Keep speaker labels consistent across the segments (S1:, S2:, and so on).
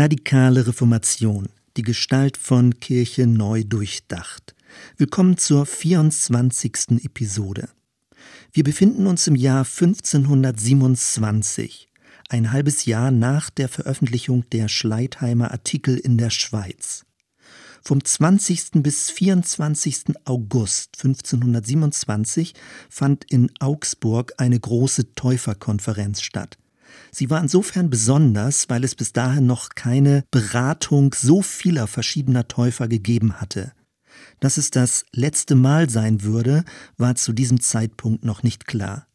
S1: Radikale Reformation. Die Gestalt von Kirche neu durchdacht. Willkommen zur 24. Episode. Wir befinden uns im Jahr 1527, ein halbes Jahr nach der Veröffentlichung der Schleitheimer Artikel in der Schweiz. Vom 20. bis 24. August 1527 fand in Augsburg eine große Täuferkonferenz statt. Sie war insofern besonders, weil es bis dahin noch keine Beratung so vieler verschiedener Täufer gegeben hatte. Dass es das letzte Mal sein würde, war zu diesem Zeitpunkt noch nicht klar.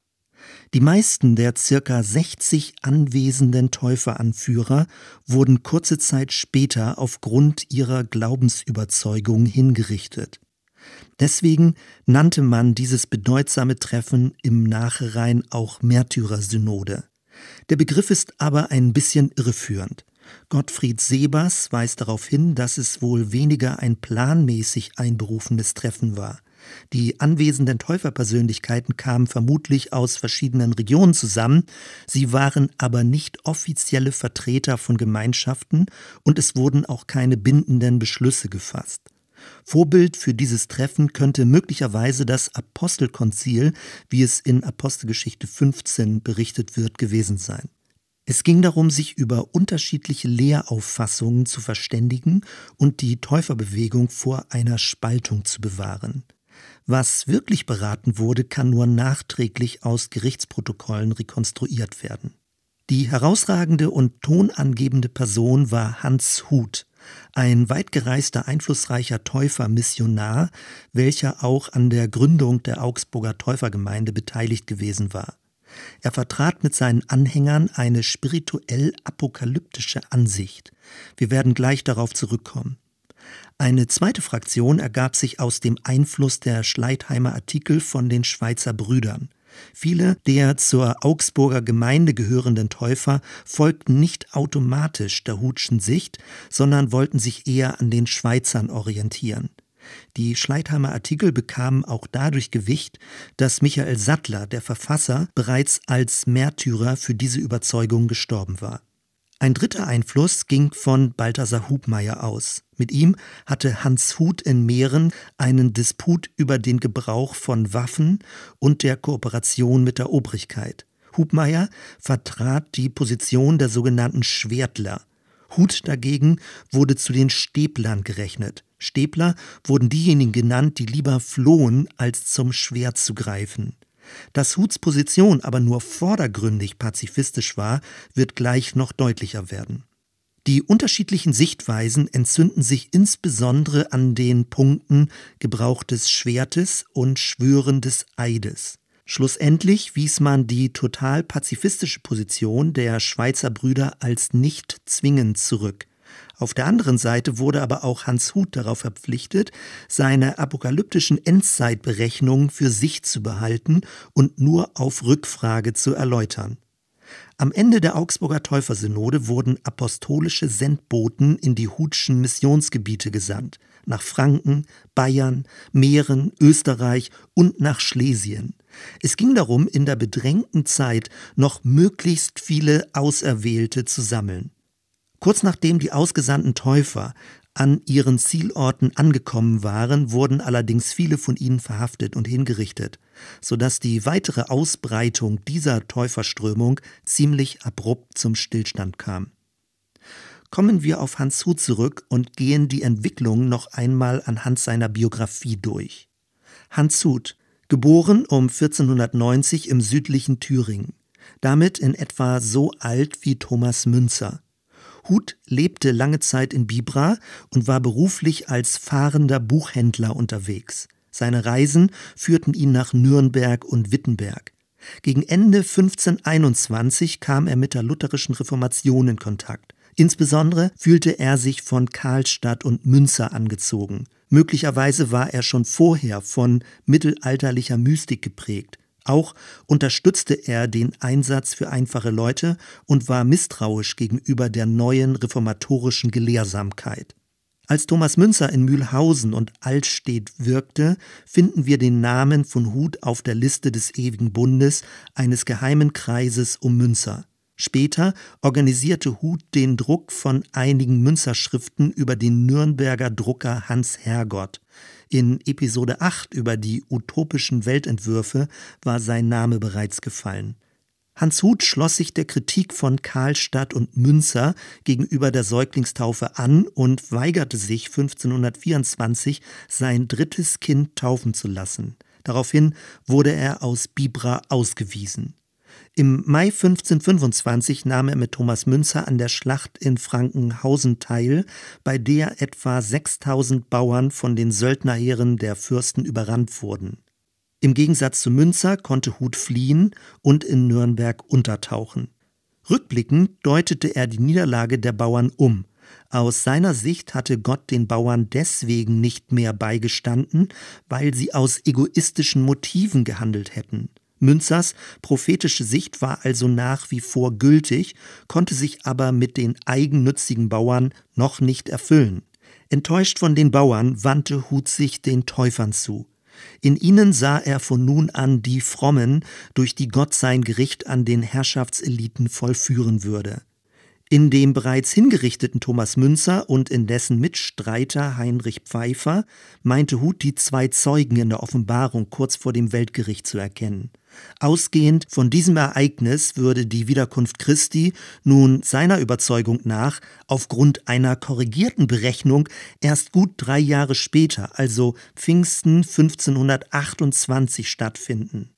S1: Die meisten der circa 60 anwesenden Täuferanführer wurden kurze Zeit später aufgrund ihrer Glaubensüberzeugung hingerichtet. Deswegen nannte man dieses bedeutsame Treffen im Nachhinein auch Märtyrersynode. Der Begriff ist aber ein bisschen irreführend. Gottfried Sebers weist darauf hin, dass es wohl weniger ein planmäßig einberufenes Treffen war. Die anwesenden Täuferpersönlichkeiten kamen vermutlich aus verschiedenen Regionen zusammen, sie waren aber nicht offizielle Vertreter von Gemeinschaften und es wurden auch keine bindenden Beschlüsse gefasst. Vorbild für dieses Treffen könnte möglicherweise das Apostelkonzil, wie es in Apostelgeschichte 15 berichtet wird, gewesen sein. Es ging darum, sich über unterschiedliche Lehrauffassungen zu verständigen und die Täuferbewegung vor einer Spaltung zu bewahren. Was wirklich beraten wurde, kann nur nachträglich aus Gerichtsprotokollen rekonstruiert werden. Die herausragende und tonangebende Person war Hans Huth, ein weitgereister, einflussreicher Täufer-Missionar, welcher auch an der Gründung der Augsburger Täufergemeinde beteiligt gewesen war. Er vertrat mit seinen Anhängern eine spirituell apokalyptische Ansicht. Wir werden gleich darauf zurückkommen. Eine zweite Fraktion ergab sich aus dem Einfluss der Schleitheimer Artikel von den Schweizer Brüdern. Viele der zur Augsburger Gemeinde gehörenden Täufer folgten nicht automatisch der Hutschen Sicht, sondern wollten sich eher an den Schweizern orientieren. Die Schleitheimer Artikel bekamen auch dadurch Gewicht, dass Michael Sattler, der Verfasser, bereits als Märtyrer für diese Überzeugung gestorben war. Ein dritter Einfluss ging von Balthasar Hubmeier aus. Mit ihm hatte Hans Huth in Mähren einen Disput über den Gebrauch von Waffen und der Kooperation mit der Obrigkeit. Hubmeier vertrat die Position der sogenannten Schwertler. Huth dagegen wurde zu den Stäblern gerechnet. Stäbler wurden diejenigen genannt, die lieber flohen, als zum Schwert zu greifen. Dass Huths Position aber nur vordergründig pazifistisch war, wird gleich noch deutlicher werden. Die unterschiedlichen Sichtweisen entzünden sich insbesondere an den Punkten Gebrauch des Schwertes und Schwören des Eides. Schlussendlich wies man die total pazifistische Position der Schweizer Brüder als nicht zwingend zurück. Auf der anderen Seite wurde aber auch Hans Huth darauf verpflichtet, seine apokalyptischen Endzeitberechnungen für sich zu behalten und nur auf Rückfrage zu erläutern. Am Ende der Augsburger Täufersynode wurden apostolische Sendboten in die Hutschen Missionsgebiete gesandt, nach Franken, Bayern, Mähren, Österreich und nach Schlesien. Es ging darum, in der bedrängten Zeit noch möglichst viele Auserwählte zu sammeln. Kurz nachdem die ausgesandten Täufer an ihren Zielorten angekommen waren, wurden allerdings viele von ihnen verhaftet und hingerichtet, sodass die weitere Ausbreitung dieser Täuferströmung ziemlich abrupt zum Stillstand kam. Kommen wir auf Hans Huth zurück und gehen die Entwicklung noch einmal anhand seiner Biografie durch. Hans Huth, geboren um 1490 im südlichen Thüringen, damit in etwa so alt wie Thomas Münzer. Huth lebte lange Zeit in Bibra und war beruflich als fahrender Buchhändler unterwegs. Seine Reisen führten ihn nach Nürnberg und Wittenberg. Gegen Ende 1521 kam er mit der lutherischen Reformation in Kontakt. Insbesondere fühlte er sich von Karlstadt und Münzer angezogen. Möglicherweise war er schon vorher von mittelalterlicher Mystik geprägt. Auch unterstützte er den Einsatz für einfache Leute und war misstrauisch gegenüber der neuen reformatorischen Gelehrsamkeit. Als Thomas Münzer in Mühlhausen und Altstedt wirkte, finden wir den Namen von Huth auf der Liste des Ewigen Bundes eines geheimen Kreises um Münzer. Später organisierte Huth den Druck von einigen Münzerschriften über den Nürnberger Drucker Hans Hergott. In Episode 8 über die utopischen Weltentwürfe war sein Name bereits gefallen. Hans Huth schloss sich der Kritik von Karlstadt und Münzer gegenüber der Säuglingstaufe an und weigerte sich 1524 sein drittes Kind taufen zu lassen. Daraufhin wurde er aus Bibra ausgewiesen. Im Mai 1525 nahm er mit Thomas Münzer an der Schlacht in Frankenhausen teil, bei der etwa 6000 Bauern von den Söldnerheeren der Fürsten überrannt wurden. Im Gegensatz zu Münzer konnte Huth fliehen und in Nürnberg untertauchen. Rückblickend deutete er die Niederlage der Bauern um. Aus seiner Sicht hatte Gott den Bauern deswegen nicht mehr beigestanden, weil sie aus egoistischen Motiven gehandelt hätten. Münzers prophetische Sicht war also nach wie vor gültig, konnte sich aber mit den eigennützigen Bauern noch nicht erfüllen. Enttäuscht von den Bauern wandte Huth sich den Täufern zu. In ihnen sah er von nun an die Frommen, durch die Gott sein Gericht an den Herrschaftseliten vollführen würde. In dem bereits hingerichteten Thomas Münzer und in dessen Mitstreiter Heinrich Pfeiffer meinte Huth die zwei Zeugen in der Offenbarung kurz vor dem Weltgericht zu erkennen. Ausgehend von diesem Ereignis würde die Wiederkunft Christi nun seiner Überzeugung nach aufgrund einer korrigierten Berechnung erst gut drei Jahre später, also Pfingsten 1528, stattfinden.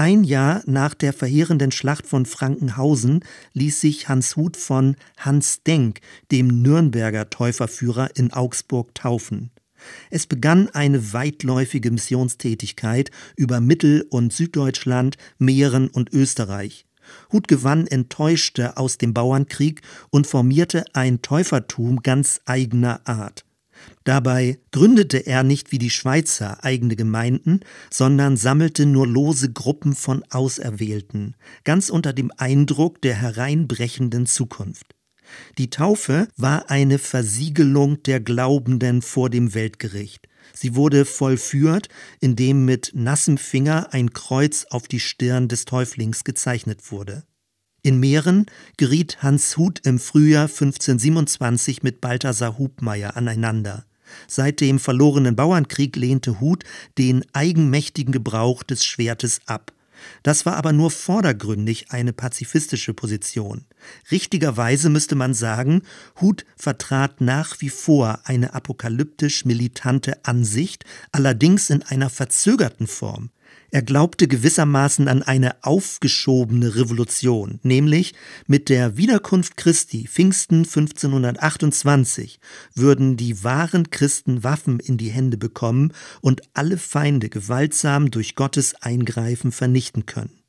S1: Ein Jahr nach der verheerenden Schlacht von Frankenhausen ließ sich Hans Huth von Hans Denk, dem Nürnberger Täuferführer in Augsburg, taufen. Es begann eine weitläufige Missionstätigkeit über Mittel- und Süddeutschland, Mähren und Österreich. Huth gewann Enttäuschte aus dem Bauernkrieg und formierte ein Täufertum ganz eigener Art. Dabei gründete er nicht wie die Schweizer eigene Gemeinden, sondern sammelte nur lose Gruppen von Auserwählten, ganz unter dem Eindruck der hereinbrechenden Zukunft. Die Taufe war eine Versiegelung der Glaubenden vor dem Weltgericht. Sie wurde vollführt, indem mit nassem Finger ein Kreuz auf die Stirn des Täuflings gezeichnet wurde. In Mähren geriet Hans Huth im Frühjahr 1527 mit Balthasar Hubmeier aneinander. Seit dem verlorenen Bauernkrieg lehnte Huth den eigenmächtigen Gebrauch des Schwertes ab. Das war aber nur vordergründig eine pazifistische Position. Richtigerweise müsste man sagen, Huth vertrat nach wie vor eine apokalyptisch militante Ansicht, allerdings in einer verzögerten Form. Er glaubte gewissermaßen an eine aufgeschobene Revolution, nämlich mit der Wiederkunft Christi Pfingsten 1528 würden die wahren Christen Waffen in die Hände bekommen und alle Feinde gewaltsam durch Gottes Eingreifen vernichten können.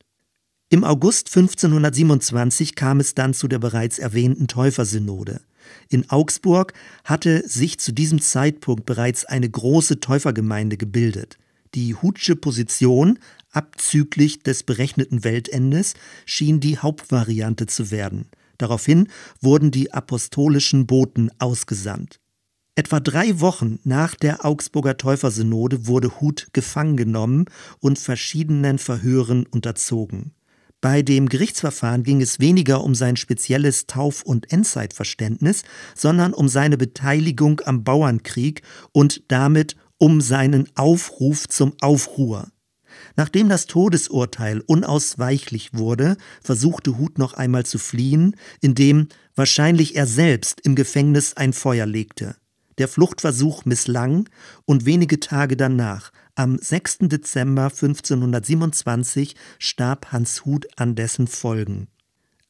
S1: Im August 1527 kam es dann zu der bereits erwähnten Täufersynode. In Augsburg hatte sich zu diesem Zeitpunkt bereits eine große Täufergemeinde gebildet. Die Hutsche Position, abzüglich des berechneten Weltendes, schien die Hauptvariante zu werden. Daraufhin wurden die apostolischen Boten ausgesandt. Etwa drei Wochen nach der Augsburger Täufersynode wurde Huth gefangen genommen und verschiedenen Verhören unterzogen. Bei dem Gerichtsverfahren ging es weniger um sein spezielles Tauf- und Endzeitverständnis, sondern um seine Beteiligung am Bauernkrieg und damit um seinen Aufruf zum Aufruhr. Nachdem das Todesurteil unausweichlich wurde, versuchte Huth noch einmal zu fliehen, indem wahrscheinlich er selbst im Gefängnis ein Feuer legte. Der Fluchtversuch misslang und wenige Tage danach, am 6. Dezember 1527, starb Hans Huth an dessen Folgen.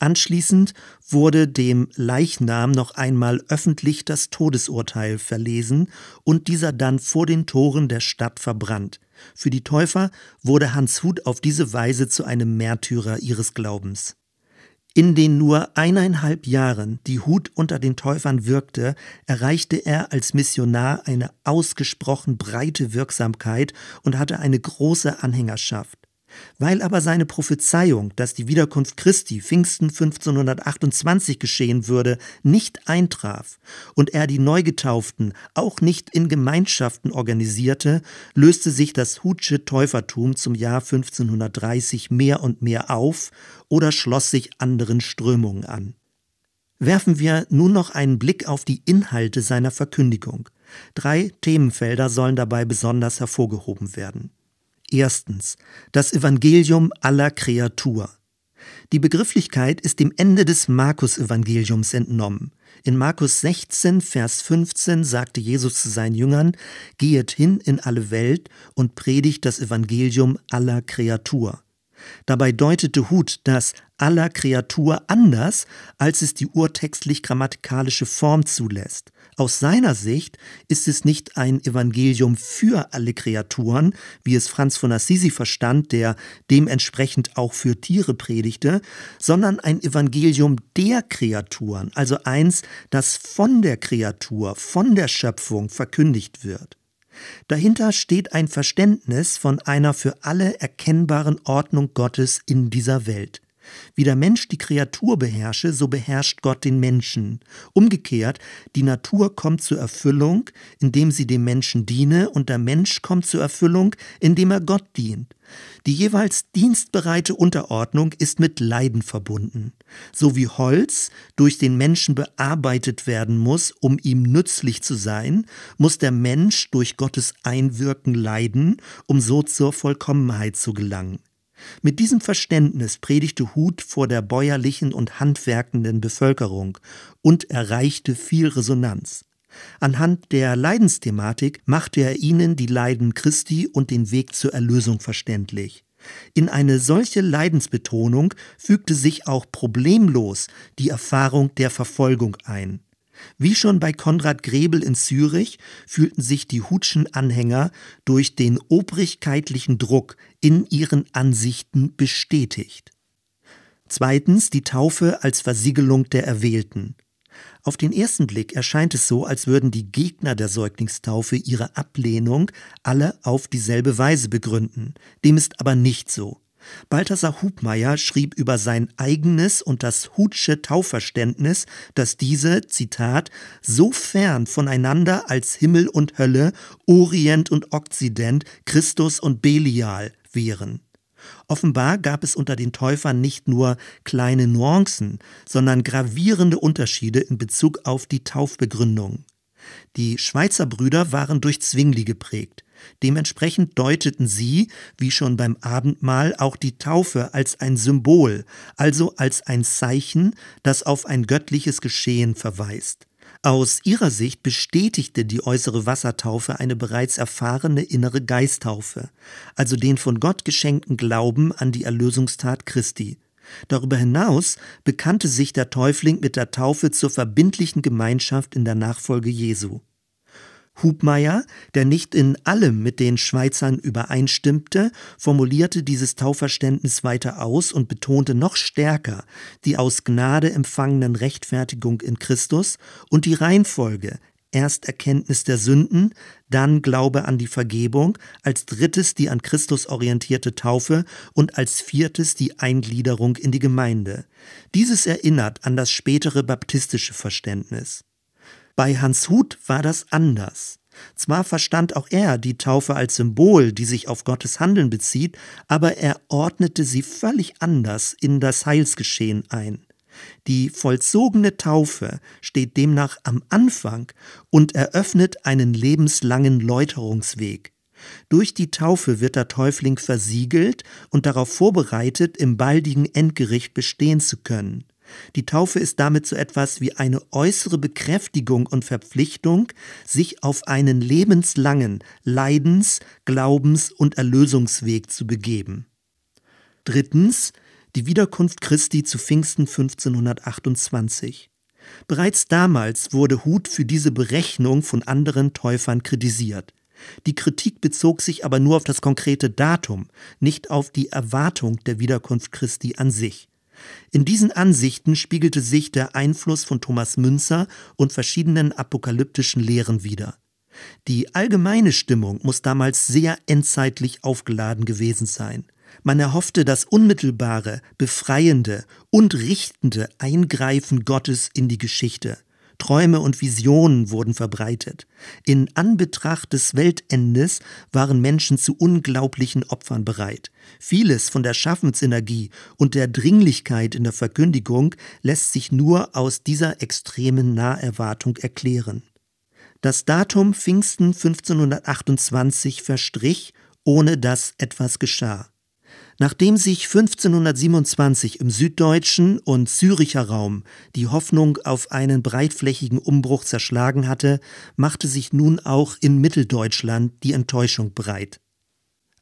S1: Anschließend wurde dem Leichnam noch einmal öffentlich das Todesurteil verlesen und dieser dann vor den Toren der Stadt verbrannt. Für die Täufer wurde Hans Huth auf diese Weise zu einem Märtyrer ihres Glaubens. In den nur eineinhalb Jahren, die Huth unter den Täufern wirkte, erreichte er als Missionar eine ausgesprochen breite Wirksamkeit und hatte eine große Anhängerschaft. Weil aber seine Prophezeiung, dass die Wiederkunft Christi Pfingsten 1528 geschehen würde, nicht eintraf und er die Neugetauften auch nicht in Gemeinschaften organisierte, löste sich das Hutsche Täufertum zum Jahr 1530 mehr und mehr auf oder schloss sich anderen Strömungen an. Werfen wir nun noch einen Blick auf die Inhalte seiner Verkündigung. Drei Themenfelder sollen dabei besonders hervorgehoben werden. Erstens das Evangelium aller Kreatur. Die Begrifflichkeit ist dem Ende des Markus-Evangeliums entnommen. In Markus 16, Vers 15 sagte Jesus zu seinen Jüngern, Gehet hin in alle Welt und predigt das Evangelium aller Kreatur. Dabei deutete Huth das aller Kreatur anders, als es die urtextlich-grammatikalische Form zulässt. Aus seiner Sicht ist es nicht ein Evangelium für alle Kreaturen, wie es Franz von Assisi verstand, der dementsprechend auch für Tiere predigte, sondern ein Evangelium der Kreaturen, also eins, das von der Kreatur, von der Schöpfung verkündigt wird. Dahinter steht ein Verständnis von einer für alle erkennbaren Ordnung Gottes in dieser Welt. Wie der Mensch die Kreatur beherrsche, so beherrscht Gott den Menschen. Umgekehrt, die Natur kommt zur Erfüllung, indem sie dem Menschen diene, und der Mensch kommt zur Erfüllung, indem er Gott dient. Die jeweils dienstbereite Unterordnung ist mit Leiden verbunden. So wie Holz durch den Menschen bearbeitet werden muss, um ihm nützlich zu sein, muss der Mensch durch Gottes Einwirken leiden, um so zur Vollkommenheit zu gelangen. Mit diesem Verständnis predigte Huth vor der bäuerlichen und handwerkenden Bevölkerung und erreichte viel Resonanz. Anhand der Leidensthematik machte er ihnen die Leiden Christi und den Weg zur Erlösung verständlich. In eine solche Leidensbetonung fügte sich auch problemlos die Erfahrung der Verfolgung ein. Wie schon bei Konrad Grebel in Zürich fühlten sich die Hutschen Anhänger durch den obrigkeitlichen Druck in ihren Ansichten bestätigt. Zweitens die Taufe als Versiegelung der Erwählten. Auf den ersten Blick erscheint es so, als würden die Gegner der Säuglingstaufe ihre Ablehnung alle auf dieselbe Weise begründen. Dem ist aber nicht so. Balthasar Hubmeier schrieb über sein eigenes und das Hutsche Taufverständnis, dass diese, Zitat, so fern voneinander als Himmel und Hölle, Orient und Okzident, Christus und Belial wären. Offenbar gab es unter den Täufern nicht nur kleine Nuancen, sondern gravierende Unterschiede in Bezug auf die Taufbegründung. Die Schweizer Brüder waren durch Zwingli geprägt. Dementsprechend deuteten sie, wie schon beim Abendmahl, auch die Taufe als ein Symbol, also als ein Zeichen, das auf ein göttliches Geschehen verweist. Aus ihrer Sicht bestätigte die äußere Wassertaufe eine bereits erfahrene innere Geisttaufe, also den von Gott geschenkten Glauben an die Erlösungstat Christi. Darüber hinaus bekannte sich der Täufling mit der Taufe zur verbindlichen Gemeinschaft in der Nachfolge Jesu. Hubmeier, der nicht in allem mit den Schweizern übereinstimmte, formulierte dieses Taufverständnis weiter aus und betonte noch stärker die aus Gnade empfangenen Rechtfertigung in Christus und die Reihenfolge Erst Erkenntnis der Sünden, dann Glaube an die Vergebung, als drittes die an Christus orientierte Taufe und als viertes die Eingliederung in die Gemeinde. Dieses erinnert an das spätere baptistische Verständnis. Bei Hans Huth war das anders. Zwar verstand auch er die Taufe als Symbol, die sich auf Gottes Handeln bezieht, aber er ordnete sie völlig anders in das Heilsgeschehen ein. Die vollzogene Taufe steht demnach am Anfang und eröffnet einen lebenslangen Läuterungsweg. Durch die Taufe wird der Täufling versiegelt und darauf vorbereitet, im baldigen Endgericht bestehen zu können. Die Taufe ist damit so etwas wie eine äußere Bekräftigung und Verpflichtung, sich auf einen lebenslangen Leidens-, Glaubens- und Erlösungsweg zu begeben. Drittens die Wiederkunft Christi zu Pfingsten 1528. Bereits damals wurde Huth für diese Berechnung von anderen Täufern kritisiert. Die Kritik bezog sich aber nur auf das konkrete Datum, nicht auf die Erwartung der Wiederkunft Christi an sich. In diesen Ansichten spiegelte sich der Einfluss von Thomas Münzer und verschiedenen apokalyptischen Lehren wider. Die allgemeine Stimmung muss damals sehr endzeitlich aufgeladen gewesen sein. Man erhoffte das unmittelbare, befreiende und richtende Eingreifen Gottes in die Geschichte. Träume und Visionen wurden verbreitet. In Anbetracht des Weltendes waren Menschen zu unglaublichen Opfern bereit. Vieles von der Schaffensenergie und der Dringlichkeit in der Verkündigung lässt sich nur aus dieser extremen Naherwartung erklären. Das Datum Pfingsten 1528 verstrich, ohne dass etwas geschah. Nachdem sich 1527 im süddeutschen und Züricher Raum die Hoffnung auf einen breitflächigen Umbruch zerschlagen hatte, machte sich nun auch in Mitteldeutschland die Enttäuschung breit.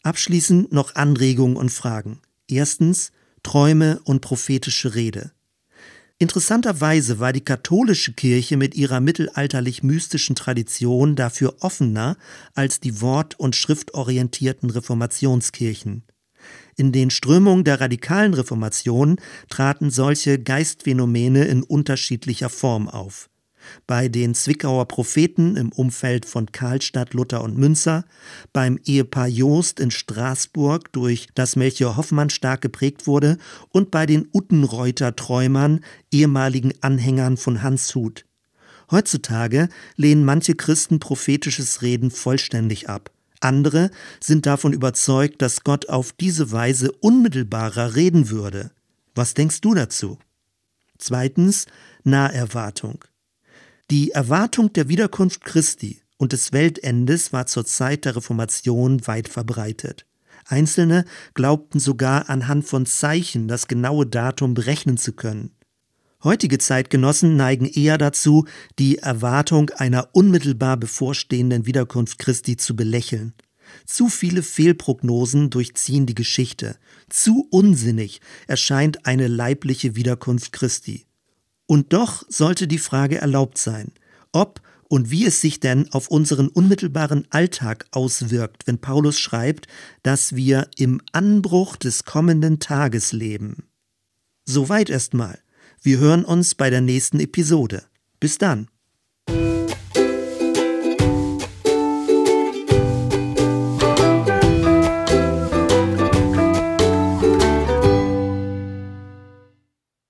S1: Abschließend noch Anregungen und Fragen. Erstens Träume und prophetische Rede. Interessanterweise war die katholische Kirche mit ihrer mittelalterlich-mystischen Tradition dafür offener als die wort- und schriftorientierten Reformationskirchen. In den Strömungen der radikalen Reformation traten solche Geistphänomene in unterschiedlicher Form auf bei den Zwickauer Propheten im Umfeld von Karlstadt, Luther und Münzer, beim Ehepaar Joost in Straßburg, durch das Melchior Hoffmann stark geprägt wurde, und bei den Uttenreuter Träumern, ehemaligen Anhängern von Hans Huth. Heutzutage lehnen manche Christen prophetisches Reden vollständig ab. Andere sind davon überzeugt, dass Gott auf diese Weise unmittelbarer reden würde. Was denkst du dazu? Zweitens Naherwartung. Die Erwartung der Wiederkunft Christi und des Weltendes war zur Zeit der Reformation weit verbreitet. Einzelne glaubten sogar anhand von Zeichen das genaue Datum berechnen zu können. Heutige Zeitgenossen neigen eher dazu, die Erwartung einer unmittelbar bevorstehenden Wiederkunft Christi zu belächeln. Zu viele Fehlprognosen durchziehen die Geschichte. Zu unsinnig erscheint eine leibliche Wiederkunft Christi. Und doch sollte die Frage erlaubt sein, ob und wie es sich denn auf unseren unmittelbaren Alltag auswirkt, wenn Paulus schreibt, dass wir im Anbruch des kommenden Tages leben. Soweit erstmal. Wir hören uns bei der nächsten Episode. Bis dann.